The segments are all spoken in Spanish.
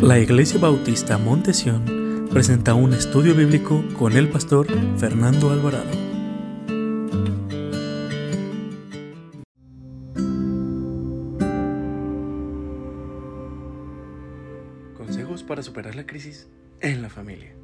La Iglesia Bautista Montesión presenta un estudio bíblico con el pastor Fernando Alvarado. Consejos para superar la crisis en la familia.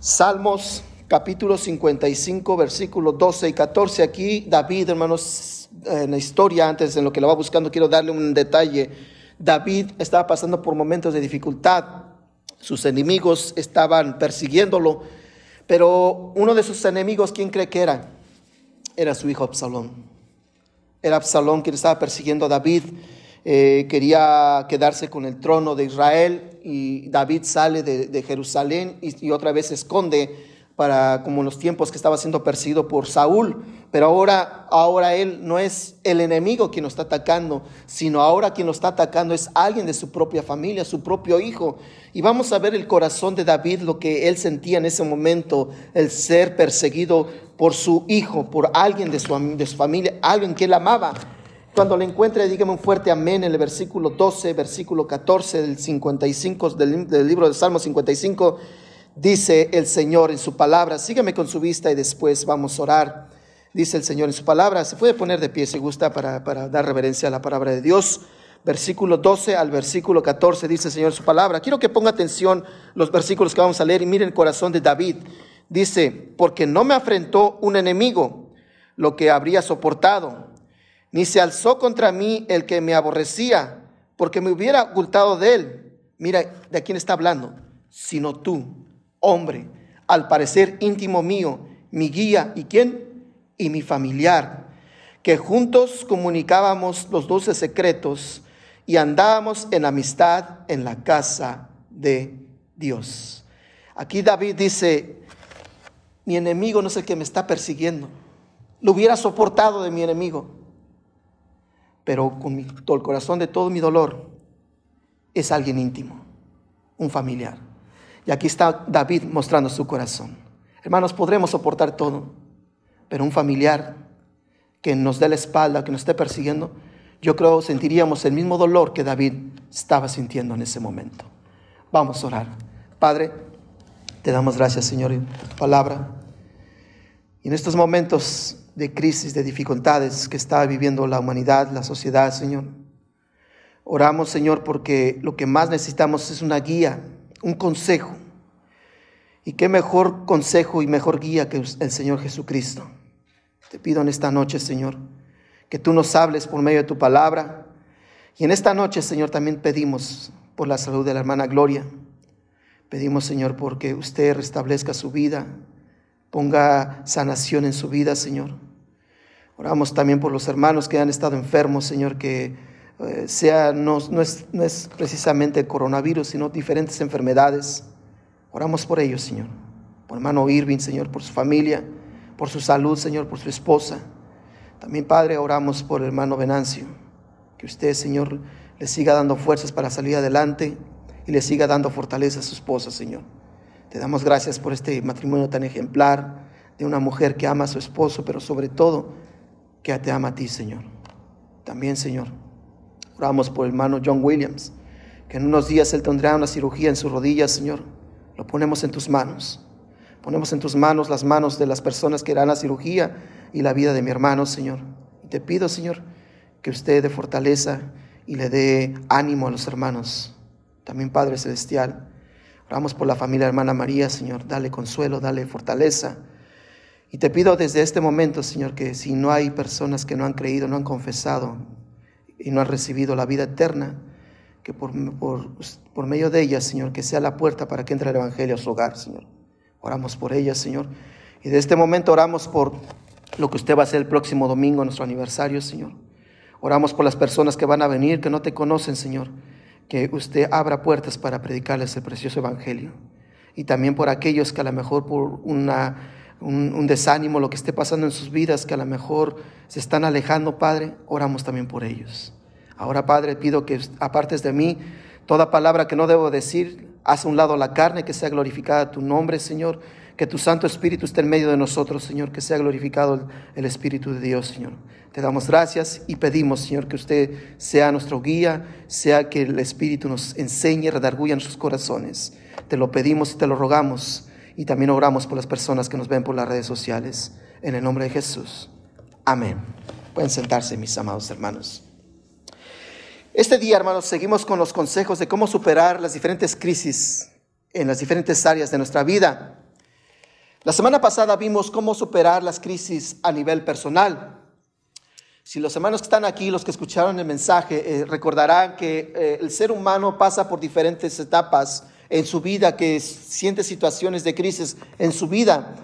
Salmos capítulo 55, versículos 12 y 14. Aquí David, hermanos, en la historia, antes en lo que lo va buscando, quiero darle un detalle. David estaba pasando por momentos de dificultad, sus enemigos estaban persiguiéndolo, pero uno de sus enemigos, ¿quién cree que era? Era su hijo Absalón. Era Absalón quien estaba persiguiendo a David, eh, quería quedarse con el trono de Israel y David sale de, Jerusalén y, y otra vez se esconde para como los tiempos que estaba siendo perseguido por Saúl, pero ahora ahora él no es el enemigo quien lo está atacando, sino ahora quien lo está atacando es alguien de su propia familia, su propio hijo. Y vamos a ver el corazón de David, lo que él sentía en ese momento, el ser perseguido por su hijo, por alguien de su, de su familia, alguien que él amaba. Cuando le encuentre, dígame un fuerte amén en el versículo 12, versículo 14 del 55 del, del libro de Salmo 55 dice el Señor en su palabra. Sígueme con su vista y después vamos a orar. Dice el Señor en su palabra. Se puede poner de pie si gusta para, dar reverencia a la palabra de Dios. Versículo 12 al versículo 14 dice el Señor su palabra. Quiero que ponga atención los versículos que vamos a leer y miren el corazón de David. Dice, porque no me afrentó un enemigo lo que habría soportado, ni se alzó contra mí el que me aborrecía, porque me hubiera ocultado de él. Mira, ¿de quién está hablando? Sino tú, hombre, al parecer íntimo mío, mi guía y quién? Y mi familiar, que juntos comunicábamos los dulces secretos y andábamos en amistad en la casa de Dios. Aquí David dice, mi enemigo no es el que me está persiguiendo, lo hubiera soportado de mi enemigo, pero con todo el corazón de todo mi dolor es alguien íntimo, un familiar. Y aquí está David mostrando su corazón. Hermanos, podremos soportar todo, pero un familiar que nos dé la espalda, que nos esté persiguiendo, yo creo sentiríamos el mismo dolor que David estaba sintiendo en ese momento. Vamos a orar. Padre, te damos gracias, Señor, tu palabra. Y en estos momentos de crisis, de dificultades que está viviendo la humanidad, la sociedad, Señor, oramos, Señor, porque lo que más necesitamos es una guía un consejo. Y qué mejor consejo y mejor guía que el Señor Jesucristo. Te pido en esta noche, Señor, que tú nos hables por medio de tu palabra. Y en esta noche, Señor, también pedimos por la salud de la hermana Gloria. Pedimos, Señor, porque usted restablezca su vida, ponga sanación en su vida, Señor. Oramos también por los hermanos que han estado enfermos, Señor, que eh, sea, no, es, precisamente el coronavirus, sino diferentes enfermedades. Oramos por ellos, Señor. Por hermano Irving, Señor, por su familia, por su salud, Señor, por su esposa. También, Padre, oramos por hermano Venancio. Que usted, Señor, le siga dando fuerzas para salir adelante y le siga dando fortaleza a su esposa, Señor. Te damos gracias por este matrimonio tan ejemplar de una mujer que ama a su esposo, pero sobre todo que te ama a ti, Señor. También, Señor, Oramos por el hermano John Williams, que en unos días él tendrá una cirugía en sus rodillas, Señor. Lo ponemos en tus manos. Ponemos en tus manos las manos de las personas que harán la cirugía y la vida de mi hermano, Señor. Y te pido, Señor, que usted dé fortaleza y le dé ánimo a los hermanos. También, Padre Celestial, oramos por la familia hermana María, Señor. Dale consuelo, dale fortaleza. Y te pido desde este momento, Señor, que si no hay personas que no han creído, no han confesado, y no ha recibido la vida eterna, que por, por, medio de ella, Señor, que sea la puerta para que entre el Evangelio a su hogar, Señor. Oramos por ella, Señor. Y de este momento oramos por lo que usted va a hacer el próximo domingo, nuestro aniversario, Señor. Oramos por las personas que van a venir, que no te conocen, Señor. Que usted abra puertas para predicarles el precioso Evangelio. Y también por aquellos que a lo mejor por una un, desánimo, lo que esté pasando en sus vidas, que a lo mejor se están alejando, Padre, oramos también por ellos. Ahora, Padre, pido que apartes de mí toda palabra que no debo decir, haz a un lado la carne, que sea glorificada tu nombre, Señor, Que tu Santo Espíritu esté en medio de nosotros, Señor, que sea glorificado el Espíritu de Dios, Señor. Te damos gracias y pedimos, Señor, que usted sea nuestro guía, sea que el Espíritu nos enseñe, redarguya nuestros corazones. Te lo pedimos y te lo rogamos y también oramos por las personas que nos ven por las redes sociales. En el nombre de Jesús. Amén. Pueden sentarse, mis amados hermanos. Este día, hermanos, seguimos con los consejos de cómo superar las diferentes crisis en las diferentes áreas de nuestra vida. La semana pasada vimos cómo superar las crisis a nivel personal. Si los hermanos que están aquí, los que escucharon el mensaje, eh, recordarán que eh, el ser humano pasa por diferentes etapas en su vida, que siente situaciones de crisis en su vida.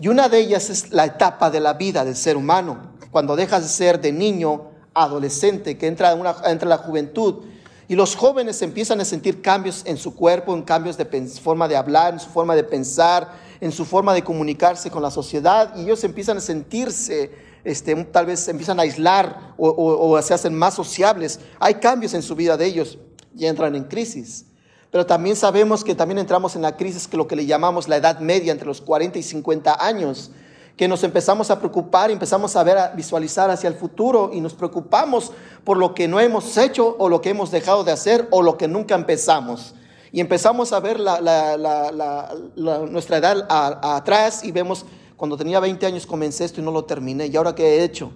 Y una de ellas es la etapa de la vida del ser humano, cuando dejas de ser de niño, adolescente, que entra, una, entra la juventud. Y los jóvenes empiezan a sentir cambios en su cuerpo, en cambios de forma de hablar, en su forma de pensar, en su forma de comunicarse con la sociedad. Y ellos empiezan a sentirse, este, tal vez empiezan a aislar o, o se hacen más sociables. Hay cambios en su vida de ellos y entran en crisis. Pero también sabemos que también entramos en la crisis que lo que le llamamos la edad media entre los 40 y 50 años, que nos empezamos a preocupar y empezamos a ver, a visualizar hacia el futuro y nos preocupamos por lo que no hemos hecho o lo que hemos dejado de hacer o lo que nunca empezamos. Y empezamos a ver nuestra edad atrás y vemos, cuando tenía 20 años comencé esto y no lo terminé, ¿y ahora qué he hecho?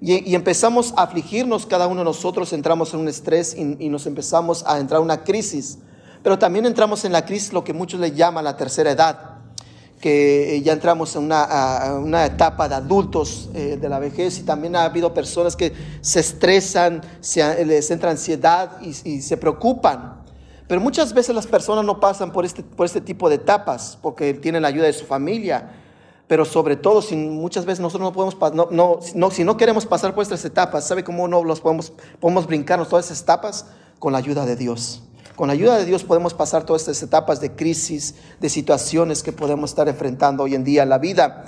Y, empezamos a afligirnos, cada uno de nosotros entramos en un estrés y, y nos empezamos a entrar en una crisis. Pero también entramos en la crisis, lo que muchos le llaman la tercera edad, que ya entramos en una, etapa de adultos eh, de la vejez y también ha habido personas que se estresan, se, les entra ansiedad y, se preocupan. Pero muchas veces las personas no pasan por este, por este tipo de etapas porque tienen la ayuda de su familia. Pero sobre todo, si muchas veces nosotros no podemos, no, no, si no queremos pasar por estas etapas, ¿sabe cómo no los podemos, podemos brincarnos todas esas etapas? Con la ayuda de Dios. Con la ayuda de Dios podemos pasar todas estas etapas de crisis, de situaciones que podemos estar enfrentando hoy en día en la vida.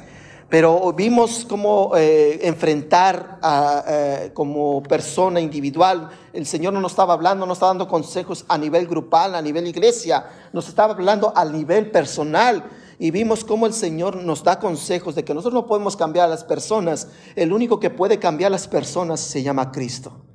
Pero vimos cómo eh, enfrentar a, eh, como persona individual. El Señor no nos estaba hablando, no estaba dando consejos a nivel grupal, a nivel iglesia, nos estaba hablando a nivel personal. Y vimos cómo el Señor nos da consejos de que nosotros no podemos cambiar a las personas. El único que puede cambiar a las personas se llama Cristo.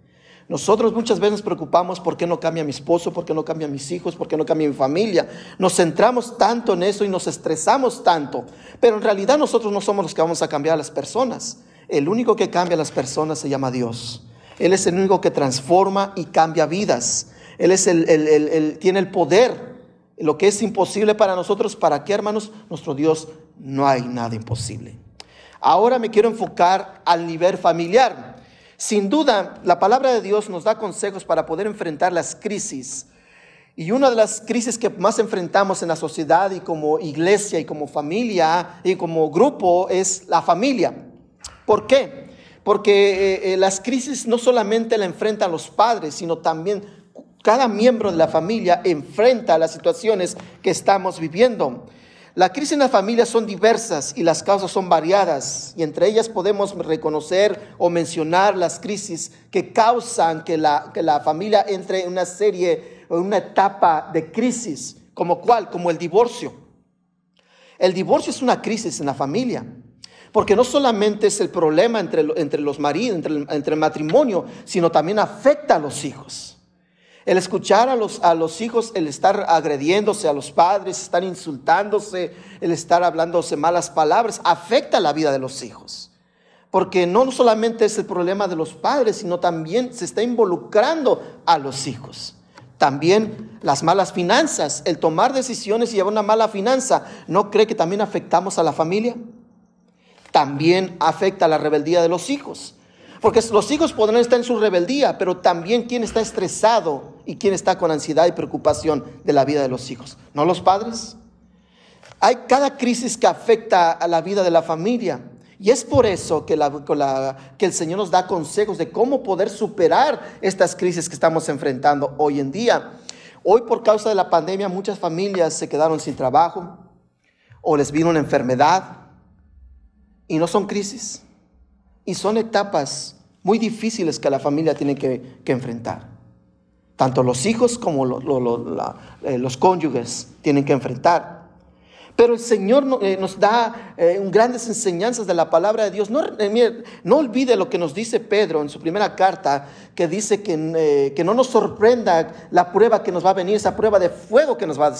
Nosotros muchas veces nos preocupamos por qué no cambia mi esposo, por qué no cambia mis hijos, por qué no cambia mi familia. Nos centramos tanto en eso y nos estresamos tanto. Pero en realidad nosotros no somos los que vamos a cambiar a las personas. El único que cambia a las personas se llama Dios. Él es el único que transforma y cambia vidas. Él es el, tiene el poder. Lo que es imposible para nosotros, ¿para qué hermanos? Nuestro Dios no hay nada imposible. Ahora me quiero enfocar al nivel familiar. Sin duda, la palabra de Dios nos da consejos para poder enfrentar las crisis. Y una de las crisis que más enfrentamos en la sociedad y como iglesia y como familia y como grupo es la familia. ¿Por qué? Porque eh, eh, las crisis no solamente la enfrentan los padres, sino también cada miembro de la familia enfrenta las situaciones que estamos viviendo. La crisis en la familia son diversas y las causas son variadas y entre ellas podemos reconocer o mencionar las crisis que causan que la, que la familia entre en una serie o una etapa de crisis, como cuál, como el divorcio. El divorcio es una crisis en la familia, porque no solamente es el problema entre, entre los maridos, entre entre el matrimonio, sino también afecta a los hijos. El escuchar a los, a los hijos, el estar agrediéndose a los padres, estar insultándose, el estar hablándose malas palabras, afecta la vida de los hijos. Porque no solamente es el problema de los padres, sino también se está involucrando a los hijos. También las malas finanzas, el tomar decisiones y llevar una mala finanza, ¿no cree que también afectamos a la familia? También afecta la rebeldía de los hijos. Porque los hijos podrán estar en su rebeldía, pero también quién está estresado y quién está con ansiedad y preocupación de la vida de los hijos. ¿No los padres? Hay cada crisis que afecta a la vida de la familia. Y es por eso que, que, el Señor nos da consejos de cómo poder superar estas crisis que estamos enfrentando hoy en día. Hoy por causa de la pandemia muchas familias se quedaron sin trabajo o les vino una enfermedad y no son crisis. Y son etapas muy difíciles que la familia tiene que, enfrentar. Tanto los hijos como eh, los cónyuges tienen que enfrentar. Pero el Señor eh, nos da eh, grandes enseñanzas de la palabra de Dios. No, eh, no, olvide lo que nos dice Pedro en su primera carta, que dice que, que, no nos sorprenda la prueba que nos va a venir, esa prueba de fuego que nos va,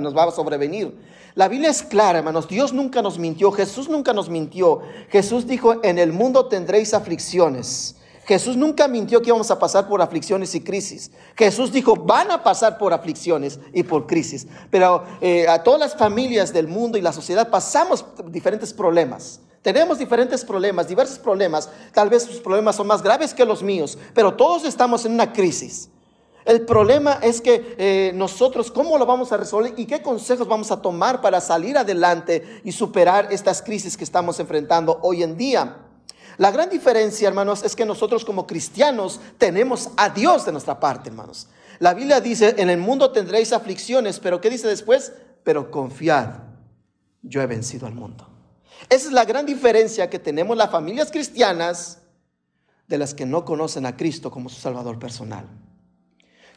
nos va a sobrevenir. La Biblia es clara, hermanos. Dios nunca nos mintió. Jesús nunca nos mintió. Jesús dijo, en el mundo tendréis aflicciones. Jesús nunca mintió que íbamos a pasar por aflicciones y crisis. Jesús dijo, van a pasar por aflicciones y por crisis. Pero eh, a todas las familias del mundo y la sociedad pasamos diferentes problemas. Tenemos diferentes problemas, diversos problemas. Tal vez sus problemas son más graves que los míos, pero todos estamos en una crisis. El problema es que eh, nosotros, ¿cómo lo vamos a resolver y qué consejos vamos a tomar para salir adelante y superar estas crisis que estamos enfrentando hoy en día? La gran diferencia, hermanos, es que nosotros como cristianos tenemos a Dios de nuestra parte, hermanos. La Biblia dice, en el mundo tendréis aflicciones, pero ¿qué dice después? Pero confiad, yo he vencido al mundo. Esa es la gran diferencia que tenemos las familias cristianas de las que no conocen a Cristo como su Salvador personal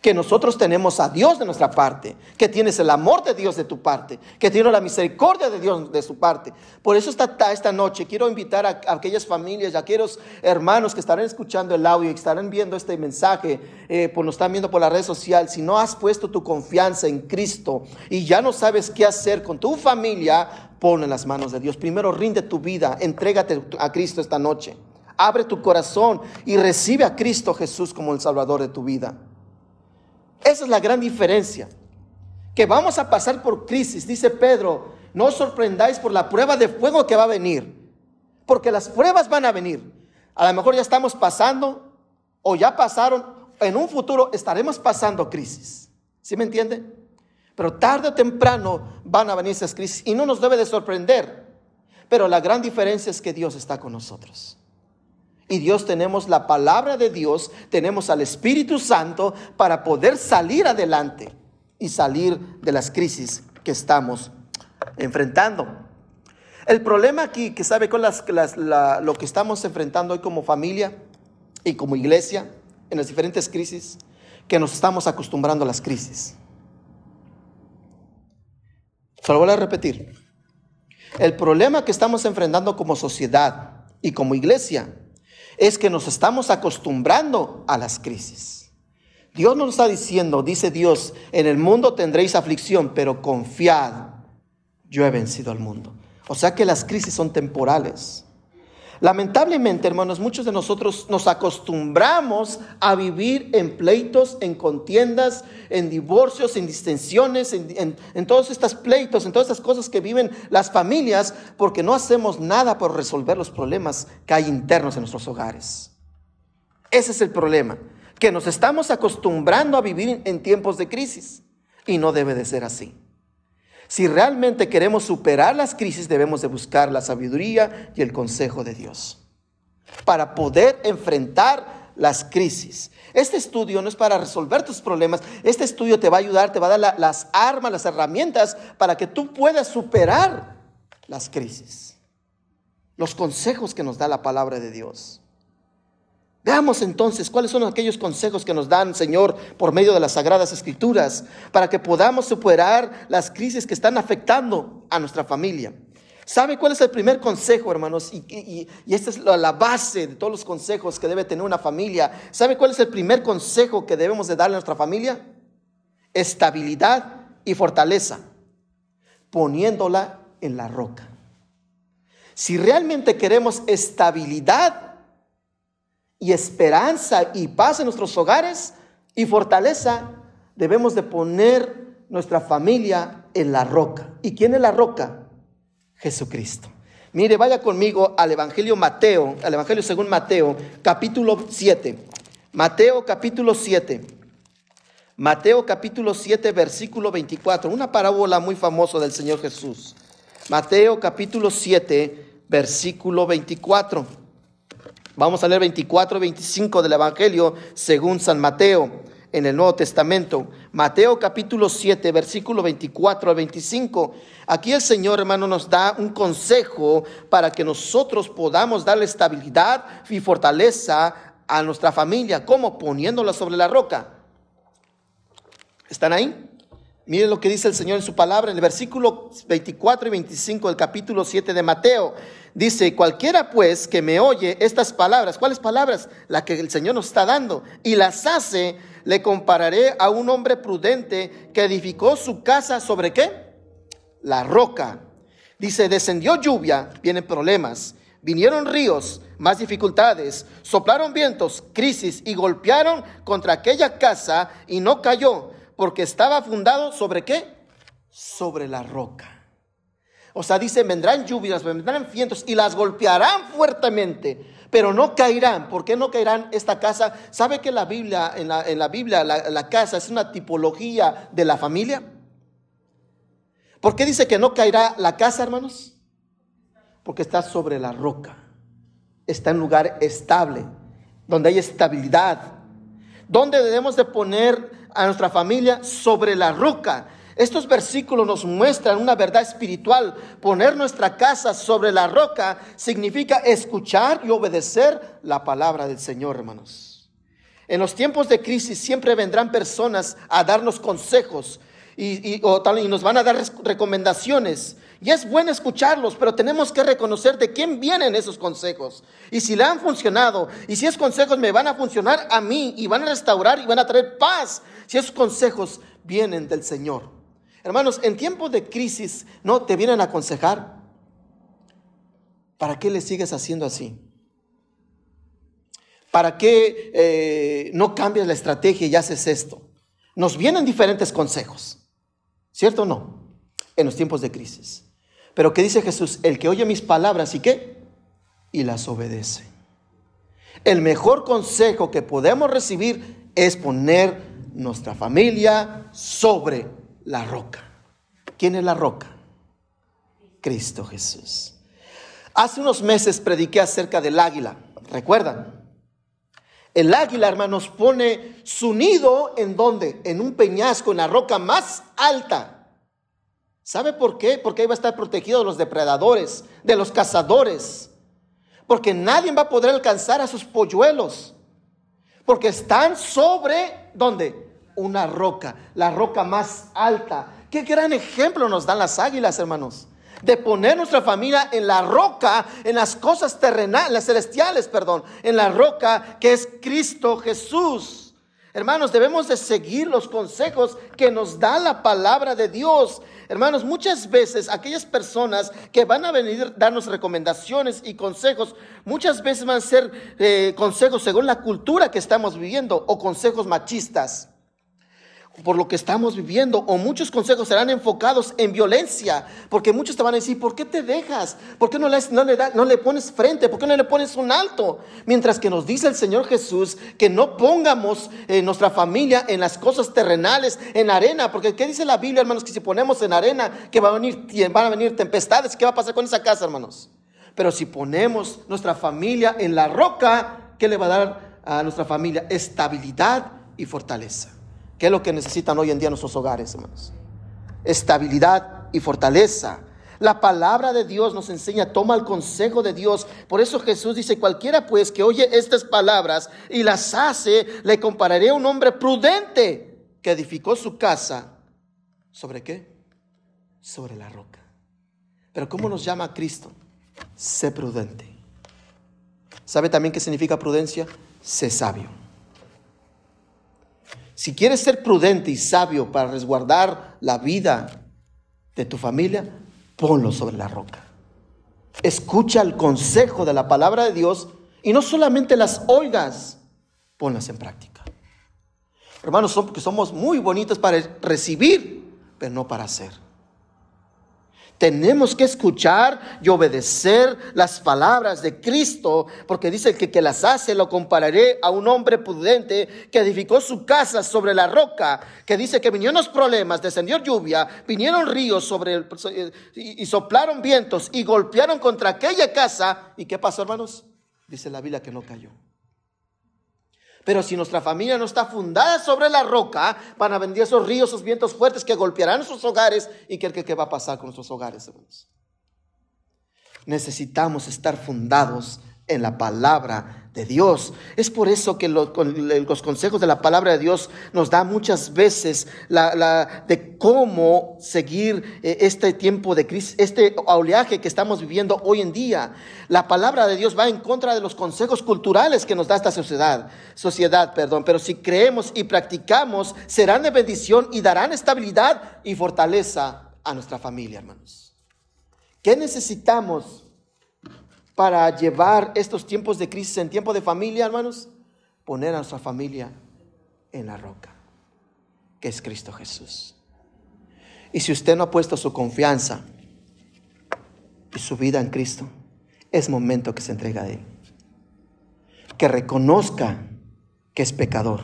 que nosotros tenemos a Dios de nuestra parte, que tienes el amor de Dios de tu parte, que tienes la misericordia de Dios de su parte. Por eso esta, esta noche quiero invitar a, aquellas familias, a aquellos hermanos que estarán escuchando el audio y que estarán viendo este mensaje, eh, por nos están viendo por la red social, si no has puesto tu confianza en Cristo y ya no sabes qué hacer con tu familia, pon en las manos de Dios. Primero rinde tu vida, entrégate a Cristo esta noche. Abre tu corazón y recibe a Cristo Jesús como el Salvador de tu vida. Esa es la gran diferencia. Que vamos a pasar por crisis, dice Pedro, no os sorprendáis por la prueba de fuego que va a venir, porque las pruebas van a venir. A lo mejor ya estamos pasando o ya pasaron, en un futuro estaremos pasando crisis. ¿Sí me entiende? Pero tarde o temprano van a venir esas crisis y no nos debe de sorprender. Pero la gran diferencia es que Dios está con nosotros. Y Dios tenemos la palabra de Dios, tenemos al Espíritu Santo para poder salir adelante y salir de las crisis que estamos enfrentando. El problema aquí, que sabe con las, lo que estamos enfrentando hoy como familia y como iglesia en las diferentes crisis, que nos estamos acostumbrando a las crisis. Solo voy a repetir. El problema que estamos enfrentando como sociedad y como iglesia es que nos estamos acostumbrando a las crisis. Dios nos está diciendo, dice Dios, en el mundo tendréis aflicción, pero confiad, yo he vencido al mundo. O sea que las crisis son temporales. Lamentablemente, hermanos, muchos de nosotros nos acostumbramos a vivir en pleitos, en contiendas, en divorcios, en distensiones, en, todos estos pleitos, en todas estas cosas que viven las familias, porque no hacemos nada por resolver los problemas que hay internos en nuestros hogares. Ese es el problema, que nos estamos acostumbrando a vivir en tiempos de crisis y no debe de ser así. Si realmente queremos superar las crisis, debemos de buscar la sabiduría y el consejo de Dios para poder enfrentar las crisis. Este estudio no es para resolver tus problemas, este estudio te va a ayudar, te va a dar las armas, las herramientas para que tú puedas superar las crisis. Los consejos que nos da la palabra de Dios. Veamos entonces cuáles son aquellos consejos que nos dan, Señor, por medio de las sagradas escrituras, para que podamos superar las crisis que están afectando a nuestra familia. ¿Sabe cuál es el primer consejo, hermanos? Y, esta es la, base de todos los consejos que debe tener una familia. ¿Sabe cuál es el primer consejo que debemos de darle a nuestra familia? Estabilidad y fortaleza, poniéndola en la roca. Si realmente queremos estabilidad, y esperanza y paz en nuestros hogares y fortaleza, debemos de poner nuestra familia en la roca. ¿Y quién es la roca? Jesucristo. Mire, vaya conmigo al Evangelio Mateo, al Evangelio según Mateo, capítulo 7. Mateo capítulo 7. Mateo capítulo 7, versículo 24. Una parábola muy famosa del Señor Jesús. Mateo capítulo 7, versículo 24. Vamos a leer 24 y 25 del Evangelio según San Mateo en el Nuevo Testamento. Mateo capítulo 7, versículo 24 al 25. Aquí el Señor, hermano, nos da un consejo para que nosotros podamos darle estabilidad y fortaleza a nuestra familia. ¿Cómo? Poniéndola sobre la roca. ¿Están ahí? Miren lo que dice el Señor en su palabra en el versículo 24 y 25 del capítulo 7 de Mateo. Dice, cualquiera pues que me oye estas palabras, ¿cuáles palabras? Las que el Señor nos está dando, y las hace, le compararé a un hombre prudente que edificó su casa sobre qué? La roca. Dice, descendió lluvia, vienen problemas, vinieron ríos, más dificultades, soplaron vientos, crisis y golpearon contra aquella casa y no cayó, porque estaba fundado sobre qué? Sobre la roca. O sea, dice, vendrán lluvias, vendrán vientos y las golpearán fuertemente, pero no caerán. ¿Por qué no caerán esta casa? ¿Sabe que la Biblia, en la, en la Biblia la, la casa es una tipología de la familia? ¿Por qué dice que no caerá la casa, hermanos? Porque está sobre la roca. Está en lugar estable, donde hay estabilidad. ¿Dónde debemos de poner a nuestra familia? Sobre la roca. Estos versículos nos muestran una verdad espiritual. Poner nuestra casa sobre la roca significa escuchar y obedecer la palabra del Señor, hermanos. En los tiempos de crisis siempre vendrán personas a darnos consejos y, y, y nos van a dar recomendaciones. Y es bueno escucharlos, pero tenemos que reconocer de quién vienen esos consejos. Y si le han funcionado, y si esos consejos me van a funcionar a mí y van a restaurar y van a traer paz, si esos consejos vienen del Señor. Hermanos, en tiempos de crisis, ¿no te vienen a aconsejar? ¿Para qué le sigues haciendo así? ¿Para qué eh, no cambias la estrategia y haces esto? Nos vienen diferentes consejos, ¿cierto o no? En los tiempos de crisis. Pero ¿qué dice Jesús? El que oye mis palabras y qué? Y las obedece. El mejor consejo que podemos recibir es poner nuestra familia sobre la roca. ¿Quién es la roca? Cristo Jesús. Hace unos meses prediqué acerca del águila. ¿Recuerdan? El águila, hermanos, pone su nido en donde? En un peñasco, en la roca más alta. ¿Sabe por qué? Porque ahí va a estar protegido de los depredadores, de los cazadores. Porque nadie va a poder alcanzar a sus polluelos. Porque están sobre, ¿dónde? una roca, la roca más alta. Qué gran ejemplo nos dan las águilas, hermanos. De poner nuestra familia en la roca, en las cosas terrenales, las celestiales, perdón, en la roca que es Cristo Jesús. Hermanos, debemos de seguir los consejos que nos da la palabra de Dios. Hermanos, muchas veces aquellas personas que van a venir darnos recomendaciones y consejos, muchas veces van a ser eh, consejos según la cultura que estamos viviendo o consejos machistas por lo que estamos viviendo o muchos consejos serán enfocados en violencia, porque muchos te van a decir, ¿por qué te dejas? ¿Por qué no le, no no le pones frente? ¿Por qué no le pones un alto? Mientras que nos dice el Señor Jesús que no pongamos eh, nuestra familia en las cosas terrenales, en arena, porque ¿qué dice la Biblia, hermanos? Que si ponemos en arena, que a venir, van a venir tempestades, ¿qué va a pasar con esa casa, hermanos? Pero si ponemos nuestra familia en la roca, ¿qué le va a dar a nuestra familia? Estabilidad y fortaleza. ¿Qué es lo que necesitan hoy en día nuestros hogares, hermanos? Estabilidad y fortaleza. La palabra de Dios nos enseña, toma el consejo de Dios. Por eso Jesús dice, cualquiera pues que oye estas palabras y las hace, le compararé a un hombre prudente que edificó su casa. ¿Sobre qué? Sobre la roca. Pero ¿cómo nos llama Cristo? Sé prudente. ¿Sabe también qué significa prudencia? Sé sabio. Si quieres ser prudente y sabio para resguardar la vida de tu familia, ponlo sobre la roca. Escucha el consejo de la palabra de Dios y no solamente las oigas, ponlas en práctica. Hermanos, somos muy bonitos para recibir, pero no para hacer. Tenemos que escuchar y obedecer las palabras de Cristo, porque dice que que las hace lo compararé a un hombre prudente que edificó su casa sobre la roca, que dice que vinieron los problemas, descendió lluvia, vinieron ríos sobre el, y, y soplaron vientos y golpearon contra aquella casa. ¿Y qué pasó, hermanos? Dice la Biblia que no cayó. Pero si nuestra familia no está fundada sobre la roca, van a venir esos ríos, esos vientos fuertes que golpearán nuestros hogares. ¿Y qué, qué, qué va a pasar con nuestros hogares, hermanos? Necesitamos estar fundados en la palabra de Dios. Es por eso que los, consejos de la palabra de Dios nos da muchas veces la, de cómo seguir eh, este tiempo de crisis, este oleaje que estamos viviendo hoy en día. La palabra de Dios va en contra de los consejos culturales que nos da esta sociedad, sociedad, perdón. Pero si creemos y practicamos, serán de bendición y darán estabilidad y fortaleza a nuestra familia, hermanos. ¿Qué necesitamos? Para llevar estos tiempos de crisis en tiempo de familia, hermanos? Poner a nuestra familia en la roca, que es Cristo Jesús. Y si usted no ha puesto su confianza y su vida en Cristo, es momento que se entregue a Él. Que reconozca que es pecador.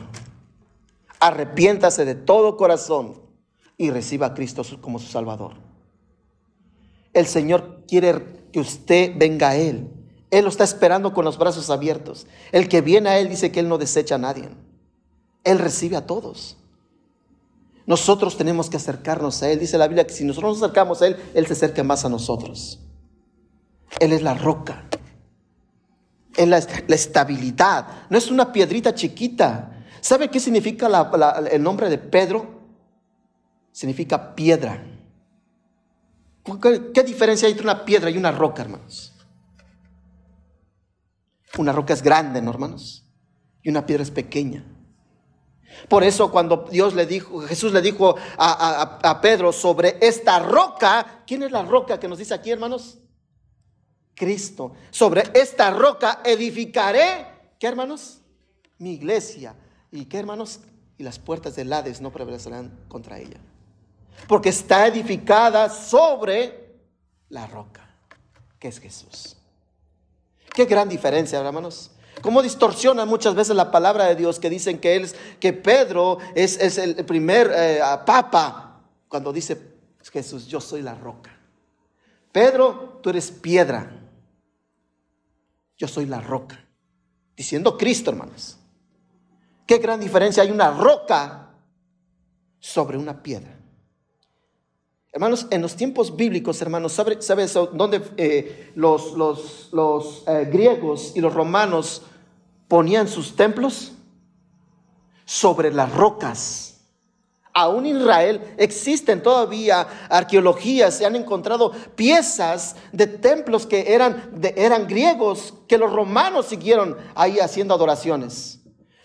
Arrepiéntase de todo corazón y reciba a Cristo como su Salvador. El Señor quiere que usted venga a Él. Él lo está esperando con los brazos abiertos. El que viene a Él dice que Él no desecha a nadie. Él recibe a todos. Nosotros tenemos que acercarnos a Él. Dice la Biblia que si nosotros nos acercamos a Él, Él se acerca más a nosotros. Él es la roca. Él es la, estabilidad. No es una piedrita chiquita. ¿Sabe qué significa el nombre de Pedro? Significa piedra. ¿Qué, diferencia hay entre una piedra y una roca, hermanos? Una roca es grande, ¿no, hermanos? Y una piedra es pequeña. Por eso cuando Dios le dijo, Jesús le dijo a, a, Pedro sobre esta roca, ¿quién es la roca que nos dice aquí, hermanos? Cristo. Sobre esta roca edificaré, ¿qué hermanos? Mi iglesia. ¿Y qué hermanos? Y las puertas del Hades no prevalecerán contra ella porque está edificada sobre la roca, que es Jesús. Qué gran diferencia, hermanos. Cómo distorsionan muchas veces la palabra de Dios que dicen que, él, que Pedro es, el primer eh, papa cuando dice Jesús, yo soy la roca. Pedro, tú eres piedra. Yo soy la roca. Diciendo Cristo, hermanos. Qué gran diferencia. Hay una roca sobre una piedra. Hermanos, en los tiempos bíblicos, hermanos, ¿sabes dónde eh, los, los, eh, griegos y los romanos ponían sus templos? Sobre las rocas. Aún en Israel existen todavía arqueologías, se han encontrado piezas de templos que eran, griegos, que los romanos siguieron ahí haciendo adoraciones.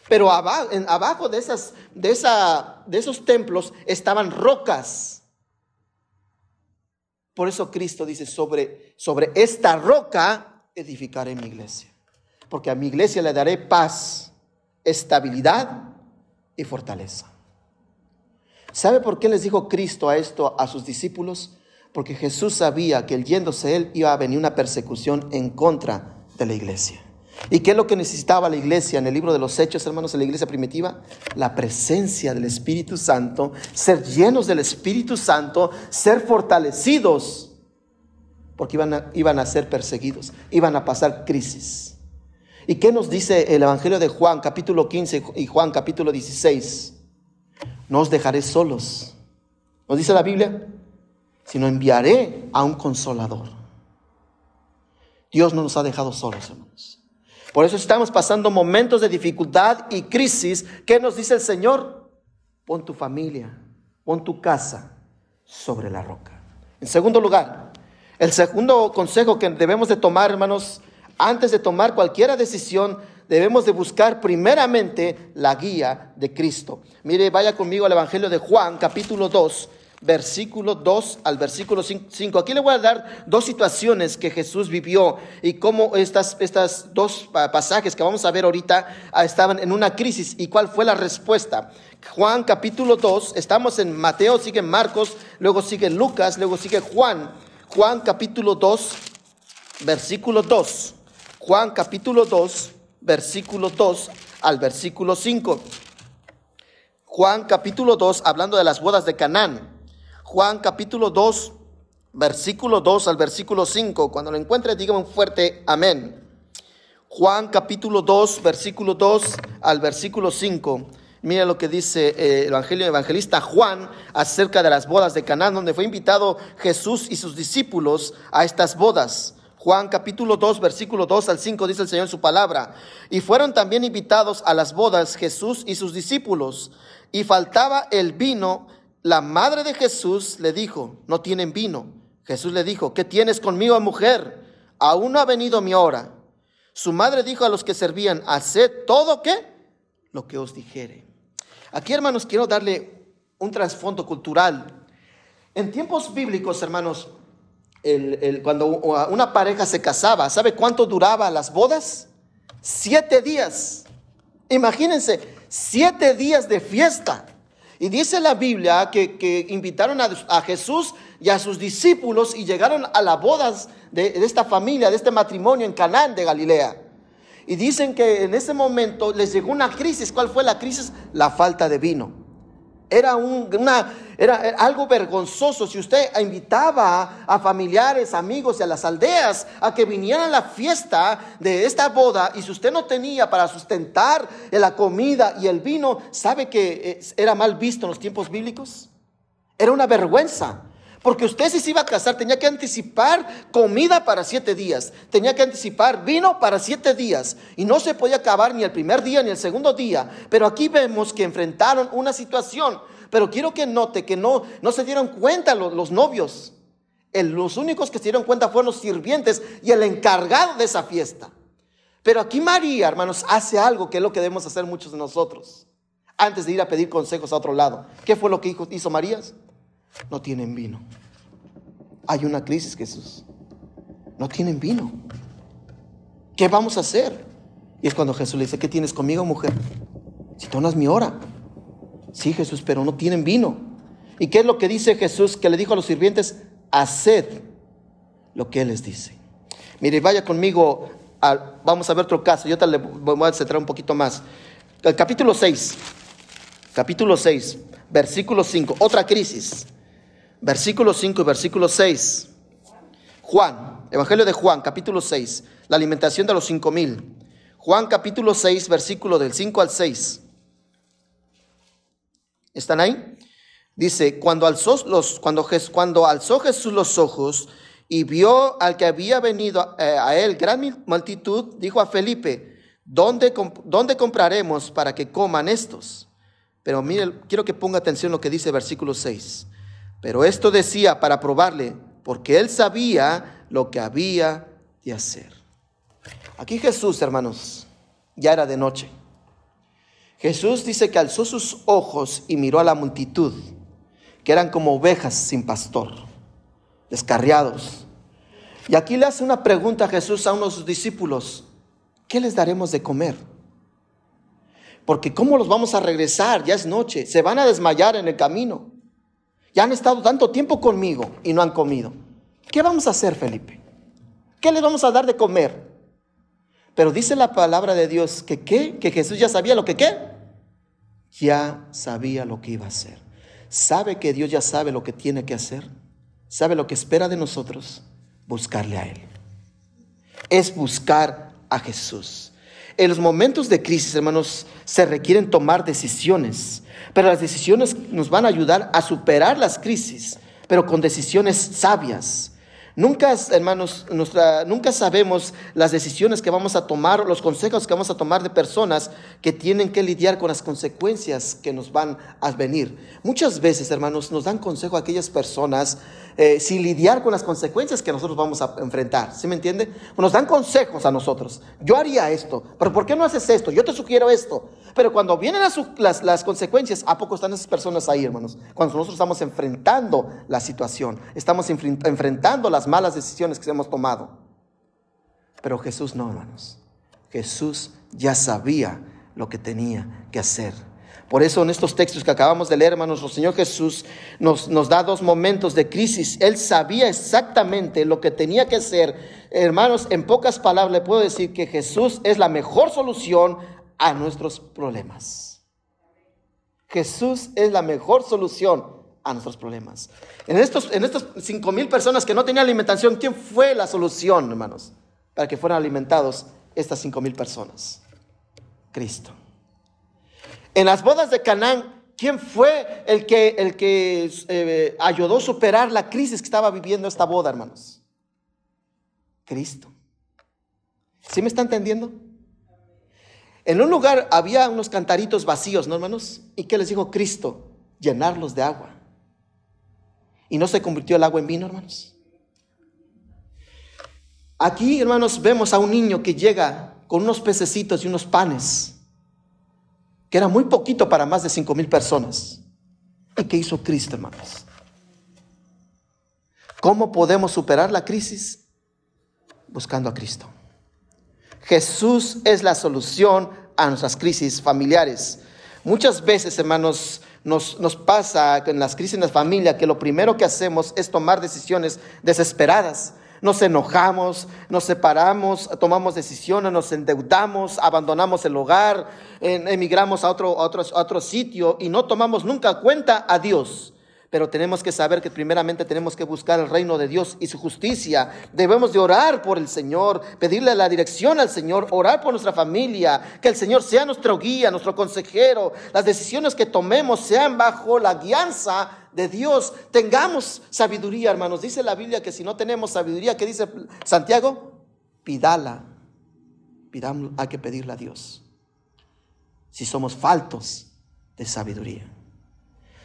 Pero abajo, abajo de, esas, de, esa, de esos templos estaban rocas por eso Cristo dice, sobre, sobre esta roca edificaré mi iglesia. Porque a mi iglesia le daré paz, estabilidad y fortaleza. ¿Sabe por qué les dijo Cristo a esto a sus discípulos? Porque Jesús sabía que el yéndose él iba a venir una persecución en contra de la iglesia. ¿Y qué es lo que necesitaba la iglesia en el libro de los Hechos, hermanos, en la iglesia primitiva? La presencia del Espíritu Santo, ser llenos del Espíritu Santo, ser fortalecidos, porque iban a, iban a ser perseguidos, iban a pasar crisis. ¿Y qué nos dice el Evangelio de Juan, capítulo 15 y Juan, capítulo 16? No os dejaré solos. ¿Nos dice la Biblia? Sino enviaré a un consolador. Dios no nos ha dejado solos, hermanos. Por eso estamos pasando momentos de dificultad y crisis. ¿Qué nos dice el Señor? Pon tu familia, pon tu casa sobre la roca. En segundo lugar, el segundo consejo que debemos de tomar, hermanos, antes de tomar cualquier decisión, debemos de buscar primeramente la guía de Cristo. Mire, vaya conmigo al Evangelio de Juan, capítulo 2, versículo 2 al versículo 5. Aquí le voy a dar dos situaciones que Jesús vivió y cómo estas, estas dos pasajes que vamos a ver ahorita ah, estaban en una crisis y cuál fue la respuesta. Juan capítulo 2, estamos en Mateo, sigue Marcos, luego sigue Lucas, luego sigue Juan. Juan capítulo 2, versículo 2. Juan capítulo 2, versículo 2 al versículo 5. Juan capítulo 2, hablando de las bodas de Canaán. Juan capítulo 2, versículo 2 al versículo 5. Cuando lo encuentre, dígame un fuerte amén. Juan capítulo 2, versículo 2 al versículo 5. Mira lo que dice eh, el evangelio evangelista Juan acerca de las bodas de Canaán, donde fue invitado Jesús y sus discípulos a estas bodas. Juan capítulo 2, versículo 2 al 5 dice el Señor en su palabra. Y fueron también invitados a las bodas Jesús y sus discípulos. Y faltaba el vino. La madre de Jesús le dijo, no tienen vino. Jesús le dijo, ¿qué tienes conmigo, mujer? Aún no ha venido mi hora. Su madre dijo a los que servían, haced todo qué? Lo que os dijere. Aquí, hermanos, quiero darle un trasfondo cultural. En tiempos bíblicos, hermanos, cuando una pareja se casaba, ¿sabe cuánto duraba las bodas? Siete días. Imagínense, siete días de fiesta. Y dice la Biblia que, invitaron a, Jesús y a sus discípulos y llegaron a las bodas de, de esta familia, de este matrimonio en Canaán de Galilea. Y dicen que en ese momento les llegó una crisis. ¿Cuál fue la crisis? La falta de vino. Era, una, era, algo vergonzoso si usted invitaba a familiares, amigos y a las aldeas a que vinieran a la fiesta de esta boda y si usted no tenía para sustentar la comida y el vino, ¿sabe que era mal visto en los tiempos bíblicos? Era una vergüenza. Porque usted si se iba a casar tenía que anticipar comida para siete días, tenía que anticipar vino para siete días y no se podía acabar ni el primer día ni el segundo día. Pero aquí vemos que enfrentaron una situación. Pero quiero que note que no, no se dieron cuenta los, novios. los únicos que se dieron cuenta fueron los sirvientes y el encargado de esa fiesta. Pero aquí María, hermanos, hace algo que es lo que debemos hacer muchos de nosotros. Antes de ir a pedir consejos a otro lado. ¿Qué fue lo que hizo María? No tienen vino. Hay una crisis, Jesús. No tienen vino. ¿Qué vamos a hacer? Y es cuando Jesús le dice, ¿qué tienes conmigo, mujer? Si tú no mi hora. Sí, Jesús, pero no tienen vino. ¿Y qué es lo que dice Jesús que le dijo a los sirvientes? Haced lo que Él les dice. Mire, vaya conmigo, vamos a ver otro caso. Yo te le voy a centrar un poquito más. Capítulo 6, capítulo 6, versículo 5, otra crisis versículo 5 y versículo 6. Juan, Evangelio de Juan, capítulo 6, la alimentación de los cinco mil. Juan capítulo 6, versículo del 5 al 6. ¿Están ahí? Dice, cuando alzó, los, cuando, cuando alzó Jesús los ojos y vio al que había venido eh, a él gran multitud, dijo a Felipe, ¿dónde, ¿dónde compraremos para que coman estos? Pero mire, quiero que ponga atención lo que dice versículo 6. Pero esto decía para probarle, porque él sabía lo que había de hacer. Aquí Jesús, hermanos, ya era de noche. Jesús dice que alzó sus ojos y miró a la multitud, que eran como ovejas sin pastor, descarriados. Y aquí le hace una pregunta a Jesús a unos discípulos, ¿qué les daremos de comer? Porque ¿cómo los vamos a regresar? Ya es noche, se van a desmayar en el camino. Ya han estado tanto tiempo conmigo y no han comido. ¿Qué vamos a hacer, Felipe? ¿Qué les vamos a dar de comer? Pero dice la palabra de Dios que qué, que Jesús ya sabía lo que qué. Ya sabía lo que iba a hacer. Sabe que Dios ya sabe lo que tiene que hacer. Sabe lo que espera de nosotros. Buscarle a Él. Es buscar a Jesús. En los momentos de crisis, hermanos, se requieren tomar decisiones, pero las decisiones nos van a ayudar a superar las crisis, pero con decisiones sabias. Nunca, hermanos, nunca sabemos las decisiones que vamos a tomar, los consejos que vamos a tomar de personas que tienen que lidiar con las consecuencias que nos van a venir. Muchas veces, hermanos, nos dan consejo a aquellas personas eh, sin lidiar con las consecuencias que nosotros vamos a enfrentar. ¿Sí me entiende? Nos dan consejos a nosotros. Yo haría esto, pero ¿por qué no haces esto? Yo te sugiero esto. Pero cuando vienen las, las, consecuencias, ¿a poco están esas personas ahí, hermanos? Cuando nosotros estamos enfrentando la situación, estamos enfrentando las malas decisiones que hemos tomado. Pero Jesús no, hermanos. Jesús ya sabía lo que tenía que hacer. Por eso en estos textos que acabamos de leer, hermanos, el Señor Jesús nos, nos da dos momentos de crisis. Él sabía exactamente lo que tenía que hacer. Hermanos, en pocas palabras le puedo decir que Jesús es la mejor solución a nuestros problemas. Jesús es la mejor solución a nuestros problemas. En estos, en estos cinco mil personas que no tenían alimentación, ¿quién fue la solución, hermanos? Para que fueran alimentados estas cinco mil personas. Cristo. En las bodas de Canaán, ¿quién fue el que, el que eh, ayudó a superar la crisis que estaba viviendo esta boda, hermanos? Cristo. ¿Sí me está entendiendo? En un lugar había unos cantaritos vacíos, ¿no, hermanos? ¿Y qué les dijo Cristo? Llenarlos de agua. ¿Y no se convirtió el agua en vino, hermanos? Aquí, hermanos, vemos a un niño que llega con unos pececitos y unos panes, que era muy poquito para más de cinco mil personas. ¿Y qué hizo Cristo, hermanos? ¿Cómo podemos superar la crisis? Buscando a Cristo. Jesús es la solución a nuestras crisis familiares. Muchas veces, hermanos, nos, nos, pasa en las crisis en la familia que lo primero que hacemos es tomar decisiones desesperadas. Nos enojamos, nos separamos, tomamos decisiones, nos endeudamos, abandonamos el hogar, emigramos a otro, a otro, a otro sitio y no tomamos nunca cuenta a Dios. Pero tenemos que saber que primeramente tenemos que buscar el reino de Dios y su justicia. Debemos de orar por el Señor, pedirle la dirección al Señor, orar por nuestra familia, que el Señor sea nuestro guía, nuestro consejero. Las decisiones que tomemos sean bajo la guianza de Dios. Tengamos sabiduría, hermanos. Dice la Biblia que si no tenemos sabiduría, ¿qué dice Santiago? Pidala. Pidamos, hay que pedirle a Dios. Si somos faltos de sabiduría.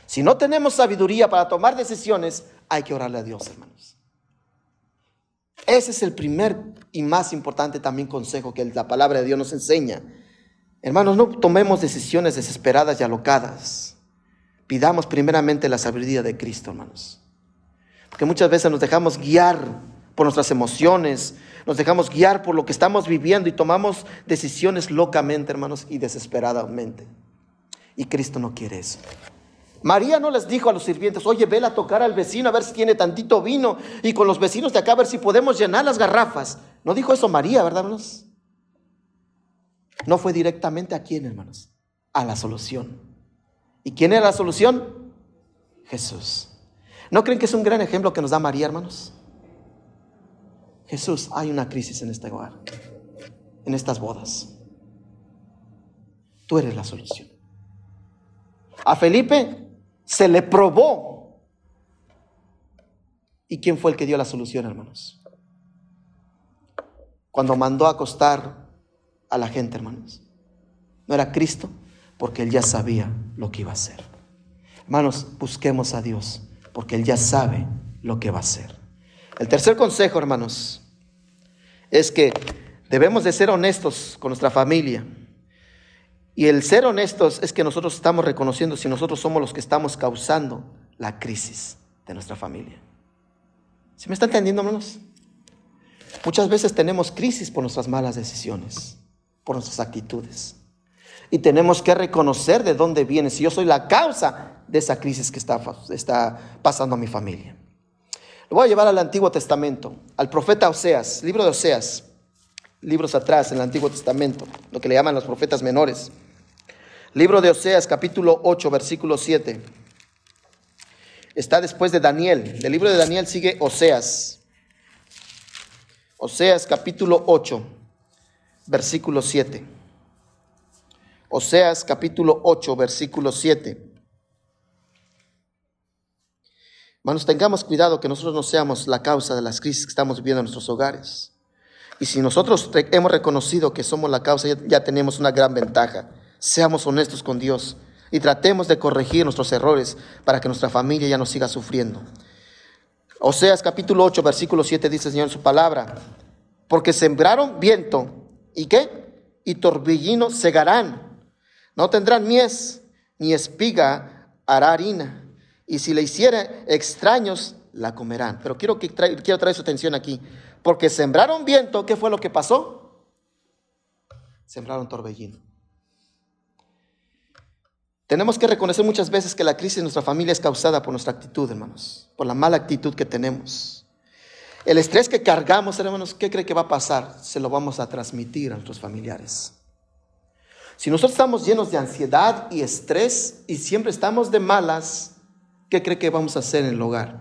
Si no tenemos sabiduría para tomar decisiones, hay que orarle a Dios, hermanos. Ese es el primer y más importante también consejo que la palabra de Dios nos enseña. Hermanos, no tomemos decisiones desesperadas y alocadas. Pidamos primeramente la sabiduría de Cristo, hermanos. Porque muchas veces nos dejamos guiar por nuestras emociones, nos dejamos guiar por lo que estamos viviendo y tomamos decisiones locamente, hermanos, y desesperadamente. Y Cristo no quiere eso. María no les dijo a los sirvientes, oye, vela a tocar al vecino a ver si tiene tantito vino y con los vecinos de acá a ver si podemos llenar las garrafas. No dijo eso María, ¿verdad, hermanos? No fue directamente a quién, hermanos, a la solución. ¿Y quién era la solución? Jesús. ¿No creen que es un gran ejemplo que nos da María, hermanos? Jesús, hay una crisis en este hogar, en estas bodas. Tú eres la solución. A Felipe se le probó. ¿Y quién fue el que dio la solución, hermanos? Cuando mandó a acostar a la gente, hermanos. No era Cristo, porque Él ya sabía lo que iba a hacer. Hermanos, busquemos a Dios, porque Él ya sabe lo que va a hacer. El tercer consejo, hermanos, es que debemos de ser honestos con nuestra familia. Y el ser honestos es que nosotros estamos reconociendo si nosotros somos los que estamos causando la crisis de nuestra familia. ¿Se me está entendiendo, hermanos? Muchas veces tenemos crisis por nuestras malas decisiones, por nuestras actitudes. Y tenemos que reconocer de dónde viene, si yo soy la causa de esa crisis que está, está pasando a mi familia. Lo voy a llevar al Antiguo Testamento, al profeta Oseas, libro de Oseas, libros atrás en el Antiguo Testamento, lo que le llaman los profetas menores. Libro de Oseas, capítulo 8, versículo 7. Está después de Daniel. Del libro de Daniel sigue Oseas. Oseas, capítulo 8, versículo 7. Oseas, capítulo 8, versículo 7. Hermanos, tengamos cuidado que nosotros no seamos la causa de las crisis que estamos viviendo en nuestros hogares. Y si nosotros hemos reconocido que somos la causa, ya tenemos una gran ventaja. Seamos honestos con Dios y tratemos de corregir nuestros errores para que nuestra familia ya no siga sufriendo. Oseas capítulo 8, versículo 7 dice el Señor en su palabra, porque sembraron viento y qué? Y torbellino segarán. No tendrán mies ni espiga hará harina. Y si le hiciera extraños, la comerán. Pero quiero, que quiero traer su atención aquí. Porque sembraron viento, ¿qué fue lo que pasó? Sembraron torbellino. Tenemos que reconocer muchas veces que la crisis de nuestra familia es causada por nuestra actitud, hermanos, por la mala actitud que tenemos. El estrés que cargamos, hermanos, ¿qué cree que va a pasar? Se lo vamos a transmitir a nuestros familiares. Si nosotros estamos llenos de ansiedad y estrés y siempre estamos de malas, ¿qué cree que vamos a hacer en el hogar?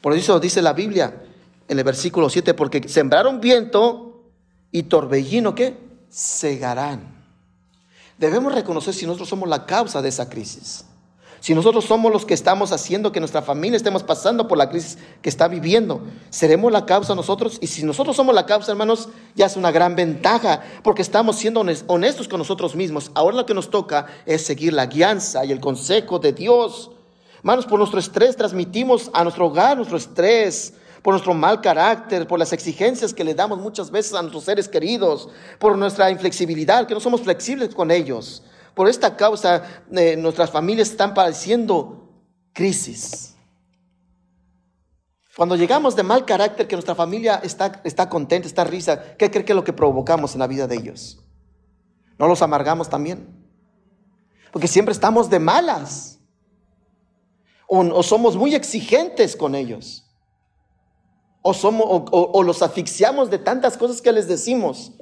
Por eso dice la Biblia en el versículo 7, porque sembraron viento y torbellino, ¿qué? Segarán. Debemos reconocer si nosotros somos la causa de esa crisis. Si nosotros somos los que estamos haciendo que nuestra familia estemos pasando por la crisis que está viviendo, seremos la causa nosotros. Y si nosotros somos la causa, hermanos, ya es una gran ventaja porque estamos siendo honestos con nosotros mismos. Ahora lo que nos toca es seguir la guianza y el consejo de Dios. Hermanos, por nuestro estrés transmitimos a nuestro hogar nuestro estrés, por nuestro mal carácter, por las exigencias que le damos muchas veces a nuestros seres queridos, por nuestra inflexibilidad, que no somos flexibles con ellos. Por esta causa eh, nuestras familias están padeciendo crisis. Cuando llegamos de mal carácter, que nuestra familia está, está contenta, está risa, ¿qué cree que es lo que provocamos en la vida de ellos? ¿No los amargamos también? Porque siempre estamos de malas. O, somos muy exigentes con ellos. O, los asfixiamos de tantas cosas que les decimos.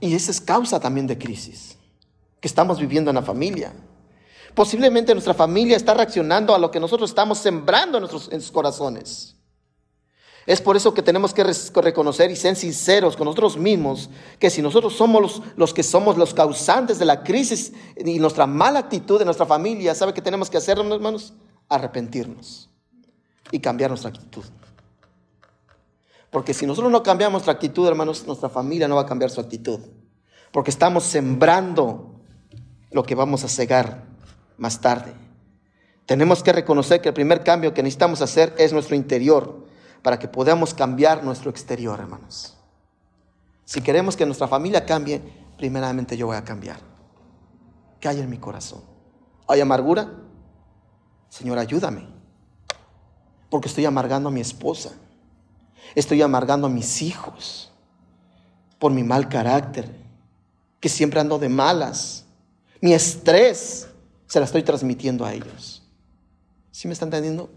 Y esa es causa también de crisis que estamos viviendo en la familia. Posiblemente nuestra familia está reaccionando a lo que nosotros estamos sembrando en sus corazones. Es por eso que tenemos que reconocer y ser sinceros con nosotros mismos, que si nosotros somos los, los, que somos los causantes de la crisis y nuestra mala actitud de nuestra familia, ¿sabe qué tenemos que hacer, hermanos? Arrepentirnos y cambiar nuestra actitud. Porque si nosotros no cambiamos nuestra actitud, hermanos, nuestra familia no va a cambiar su actitud. Porque estamos sembrando lo que vamos a cegar más tarde. Tenemos que reconocer que el primer cambio que necesitamos hacer es nuestro interior para que podamos cambiar nuestro exterior, hermanos. Si queremos que nuestra familia cambie, primeramente yo voy a cambiar. ¿Qué hay en mi corazón? ¿Hay amargura? Señor, ayúdame. Porque estoy amargando a mi esposa. Estoy amargando a mis hijos por mi mal carácter, que siempre ando de malas mi estrés se la estoy transmitiendo a ellos. ¿Sí me están entendiendo?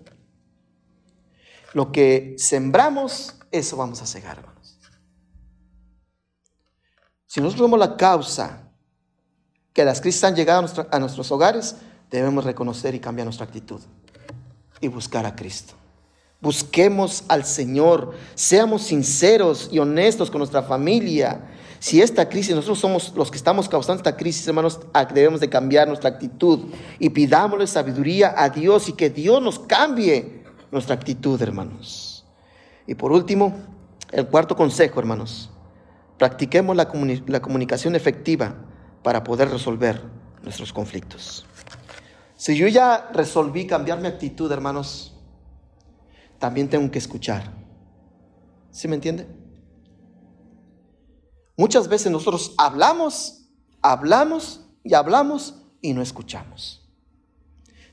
Lo que sembramos, eso vamos a cegar. Si nosotros somos la causa que las crisis han llegado a nuestros hogares, debemos reconocer y cambiar nuestra actitud y buscar a Cristo. Busquemos al Señor, seamos sinceros y honestos con nuestra familia, si esta crisis, nosotros somos los que estamos causando esta crisis, hermanos, debemos de cambiar nuestra actitud y pidámosle sabiduría a Dios y que Dios nos cambie nuestra actitud, hermanos. Y por último, el cuarto consejo, hermanos, practiquemos la, la comunicación efectiva para poder resolver nuestros conflictos. Si yo ya resolví cambiar mi actitud, hermanos, también tengo que escuchar. ¿Sí me entiende? Muchas veces nosotros hablamos, hablamos y hablamos y no escuchamos.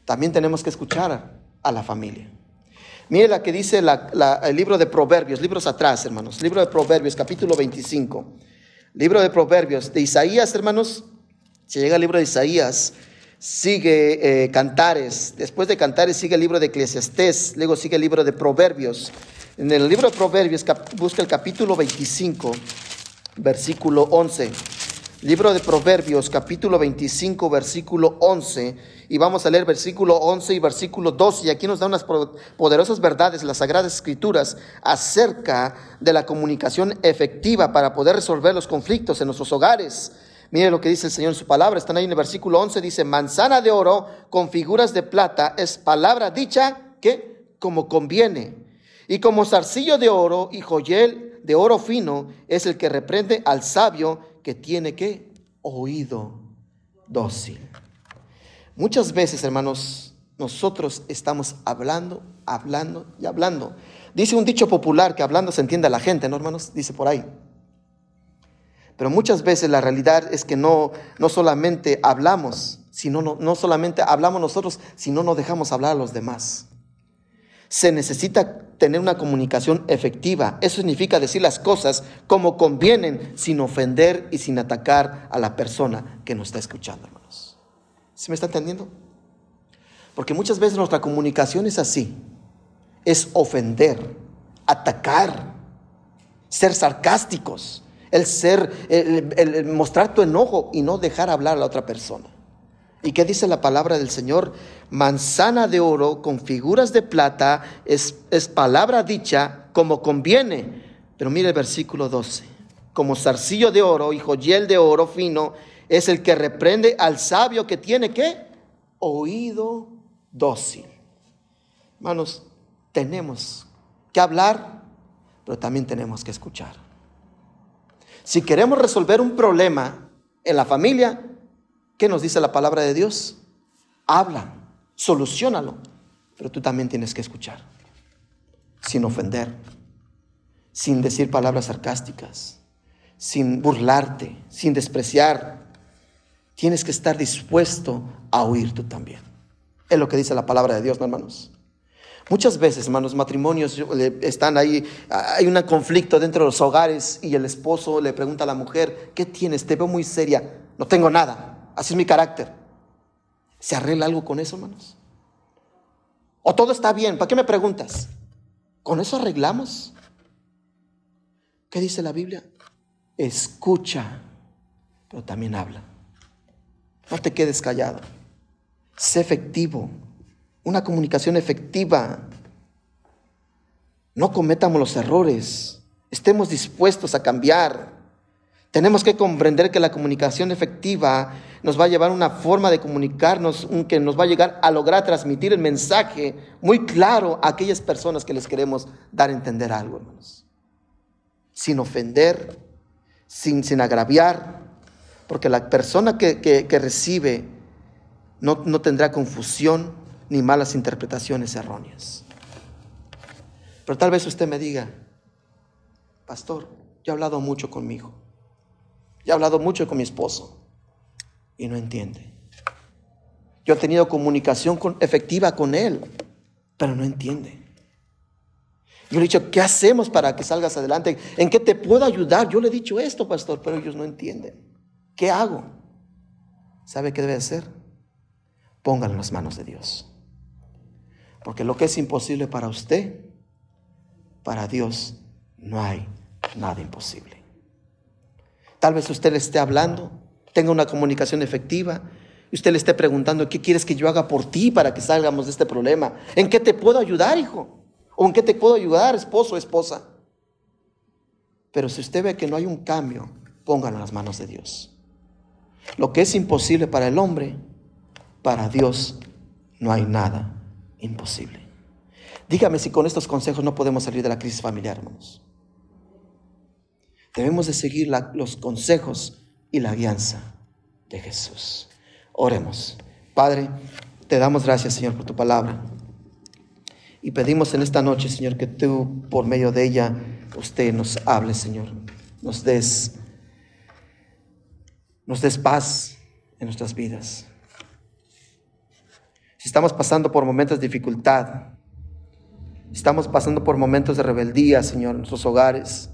También tenemos que escuchar a la familia. Mire la que dice el libro de Proverbios, libros atrás, hermanos. Libro de Proverbios, capítulo 25. Libro de Proverbios, de Isaías, hermanos. Se llega al libro de Isaías, sigue eh, Cantares. Después de Cantares sigue el libro de Eclesiastés. Luego sigue el libro de Proverbios. En el libro de Proverbios busca el capítulo 25 versículo 11. Libro de Proverbios, capítulo 25, versículo 11. Y vamos a leer versículo 11 y versículo 12. Y aquí nos da unas poderosas verdades, las sagradas escrituras, acerca de la comunicación efectiva para poder resolver los conflictos en nuestros hogares. Mire lo que dice el Señor en su palabra. Están ahí en el versículo 11. Dice, manzana de oro con figuras de plata es palabra dicha que como conviene. Y como zarcillo de oro y joyel de oro fino es el que reprende al sabio que tiene que oído dócil. Muchas veces, hermanos, nosotros estamos hablando, hablando y hablando. Dice un dicho popular que hablando se entiende a la gente, ¿no, hermanos? Dice por ahí. Pero muchas veces la realidad es que no, no solamente hablamos, sino no, no solamente hablamos nosotros, sino no dejamos hablar a los demás. Se necesita tener una comunicación efectiva. Eso significa decir las cosas como convienen, sin ofender y sin atacar a la persona que nos está escuchando, hermanos. ¿Se me está entendiendo? Porque muchas veces nuestra comunicación es así. Es ofender, atacar, ser sarcásticos, el ser, el mostrar tu enojo y no dejar hablar a la otra persona. ¿Y qué dice la palabra del Señor? Manzana de oro con figuras de plata es, es palabra dicha como conviene. Pero mire el versículo 12. Como zarcillo de oro y joyel de oro fino es el que reprende al sabio que tiene que oído dócil. Hermanos, tenemos que hablar, pero también tenemos que escuchar. Si queremos resolver un problema en la familia, ¿qué nos dice la palabra de Dios? Habla, solucionalo, pero tú también tienes que escuchar, sin ofender, sin decir palabras sarcásticas, sin burlarte, sin despreciar. Tienes que estar dispuesto a oír tú también. Es lo que dice la palabra de Dios, hermanos. Muchas veces, hermanos, matrimonios están ahí, hay un conflicto dentro de los hogares y el esposo le pregunta a la mujer, ¿qué tienes? Te veo muy seria. No tengo nada. Así es mi carácter. ¿Se arregla algo con eso, hermanos? ¿O todo está bien? ¿Para qué me preguntas? ¿Con eso arreglamos? ¿Qué dice la Biblia? Escucha, pero también habla. No te quedes callado. Sé efectivo una comunicación efectiva. No cometamos los errores, estemos dispuestos a cambiar. Tenemos que comprender que la comunicación efectiva nos va a llevar a una forma de comunicarnos que nos va a llegar a lograr transmitir el mensaje muy claro a aquellas personas que les queremos dar a entender algo, hermanos. Sin ofender, sin, sin agraviar, porque la persona que, recibe no, no tendrá confusión, ni malas interpretaciones erróneas. Pero tal vez usted me diga, pastor, yo he hablado mucho conmigo, yo he hablado mucho con mi esposo y no entiende. Yo he tenido comunicación efectiva con él, pero no entiende. Yo le he dicho, ¿qué hacemos para que salgas adelante? ¿En qué te puedo ayudar? Yo le he dicho esto, pastor, pero ellos no entienden. ¿Qué hago? ¿Sabe qué debe hacer? Póngalo en las manos de Dios. Porque lo que es imposible para usted, para Dios no hay nada imposible. Tal vez usted le esté hablando, tenga una comunicación efectiva, y usted le esté preguntando, ¿qué quieres que yo haga por ti para que salgamos de este problema? ¿En qué te puedo ayudar, hijo? ¿O en qué te puedo ayudar, esposo o esposa? Pero si usted ve que no hay un cambio, póngalo en las manos de Dios. Lo que es imposible para el hombre, para Dios no hay nada imposible. Dígame si con estos consejos no podemos salir de la crisis familiar, hermanos. Debemos de seguir los consejos y la guianza de Jesús. Oremos. Padre, te damos gracias, Señor, por tu palabra. Y pedimos en esta noche, Señor, que tú, por medio de ella, usted nos hable, Señor. Nos des, nos des paz en nuestras vidas si estamos pasando por momentos de dificultad, estamos pasando por momentos de rebeldía, Señor, en nuestros hogares,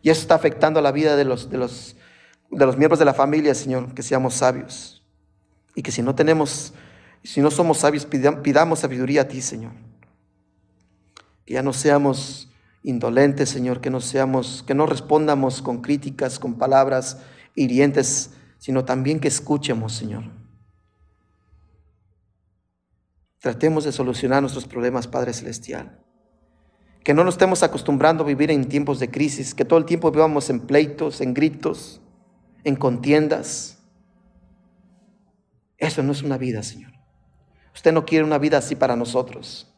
y eso está afectando la vida de los, de los, de los miembros de la familia, Señor, que seamos sabios. Y que si no tenemos, si no somos sabios, pidamos sabiduría a ti, Señor. Que ya no seamos indolentes, Señor, que no seamos, que no respondamos con críticas, con palabras hirientes, sino también que escuchemos, Señor Tratemos de solucionar nuestros problemas, Padre Celestial. Que no nos estemos acostumbrando a vivir en tiempos de crisis, que todo el tiempo vivamos en pleitos, en gritos, en contiendas. Eso no es una vida, Señor. Usted no quiere una vida así para nosotros.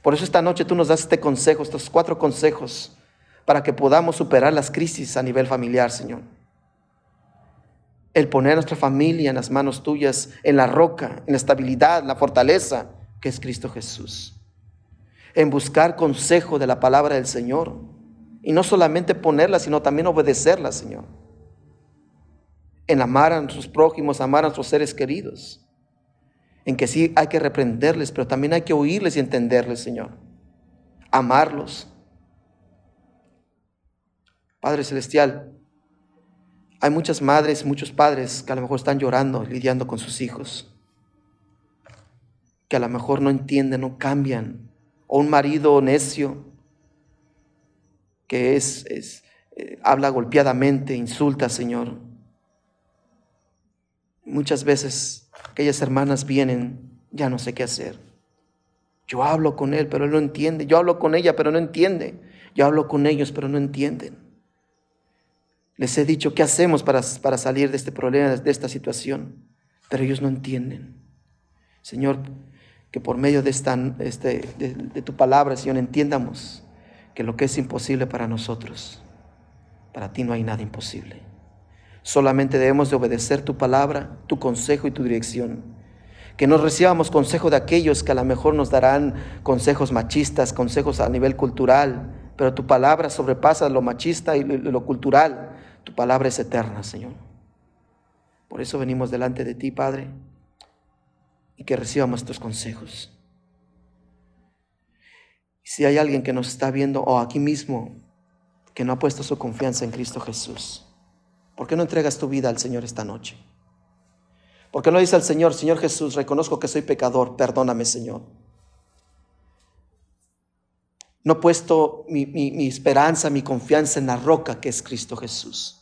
Por eso esta noche tú nos das este consejo, estos cuatro consejos, para que podamos superar las crisis a nivel familiar, Señor. El poner a nuestra familia en las manos tuyas, en la roca, en la estabilidad, en la fortaleza que es Cristo Jesús. En buscar consejo de la palabra del Señor. Y no solamente ponerla, sino también obedecerla, Señor. En amar a nuestros prójimos, amar a nuestros seres queridos. En que sí hay que reprenderles, pero también hay que oírles y entenderles, Señor. Amarlos. Padre Celestial, hay muchas madres, muchos padres que a lo mejor están llorando, lidiando con sus hijos, que a lo mejor no entienden, no cambian, o un marido necio que es, eh, habla golpeadamente, insulta, Señor. Muchas veces aquellas hermanas vienen, ya no sé qué hacer. Yo hablo con él, pero él no entiende. Yo hablo con ella, pero no entiende. Yo hablo con ellos, pero no entienden. Les he dicho qué hacemos para, para salir de este problema, de esta situación, pero ellos no entienden. Señor, que por medio de, esta, este, de, tu palabra, Señor, entiendamos que lo que es imposible para nosotros, para ti no hay nada imposible. Solamente debemos de obedecer tu palabra, tu consejo y tu dirección. Que no recibamos consejo de aquellos que a lo mejor nos darán consejos machistas, consejos a nivel cultural, pero tu palabra sobrepasa lo machista y lo cultural. Tu palabra es eterna, Señor. Por eso venimos delante de ti, Padre, y que recibamos tus consejos. Si hay alguien que nos está viendo o aquí mismo que no ha puesto su confianza en Cristo Jesús, ¿por qué no entregas tu vida al Señor esta noche? ¿Por qué no dice al Señor, Señor Jesús, reconozco que soy pecador, perdóname, Señor? No he puesto mi, esperanza, mi confianza en la roca que es Cristo Jesús.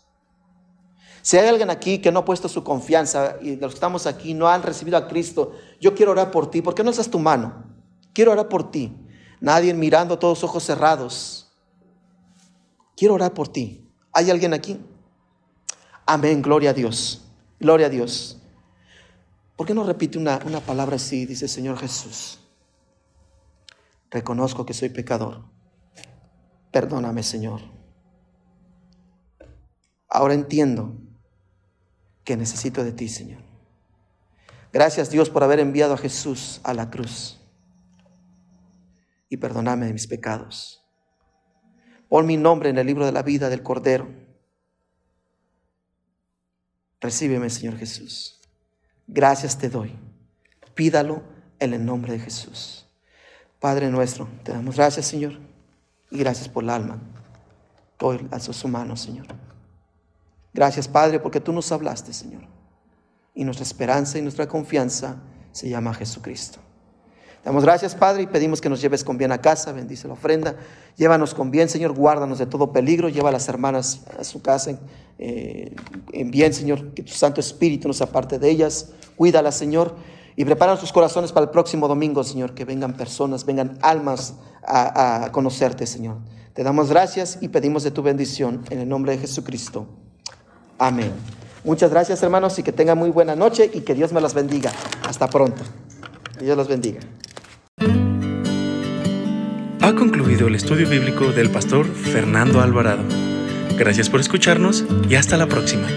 Si hay alguien aquí que no ha puesto su confianza y los que estamos aquí no han recibido a Cristo, yo quiero orar por ti. ¿Por qué no alzas tu mano? Quiero orar por ti. Nadie mirando, todos ojos cerrados. Quiero orar por ti. ¿Hay alguien aquí? Amén, gloria a Dios. Gloria a Dios. ¿Por qué no repite una, una palabra así? Dice Señor Jesús reconozco que soy pecador. Perdóname, Señor. Ahora entiendo que necesito de ti, Señor. Gracias Dios por haber enviado a Jesús a la cruz. Y perdóname de mis pecados. Pon mi nombre en el libro de la vida del Cordero. Recíbeme, Señor Jesús. Gracias te doy. Pídalo en el nombre de Jesús. Padre nuestro, te damos gracias, Señor, y gracias por el alma. Hoy a sus humanos, Señor. Gracias, Padre, porque tú nos hablaste, Señor. Y nuestra esperanza y nuestra confianza se llama Jesucristo. Damos gracias, Padre, y pedimos que nos lleves con bien a casa. Bendice la ofrenda. Llévanos con bien, Señor. Guárdanos de todo peligro. Lleva a las hermanas a su casa eh, en bien, Señor. Que tu Santo Espíritu nos aparte de ellas. Cuídalas, Señor. Y prepara sus corazones para el próximo domingo, Señor, que vengan personas, vengan almas a, conocerte, Señor. Te damos gracias y pedimos de tu bendición en el nombre de Jesucristo. Amén. Muchas gracias, hermanos, y que tengan muy buena noche y que Dios me las bendiga. Hasta pronto. Dios los bendiga. Ha concluido el estudio bíblico del pastor Fernando Alvarado. Gracias por escucharnos y hasta la próxima.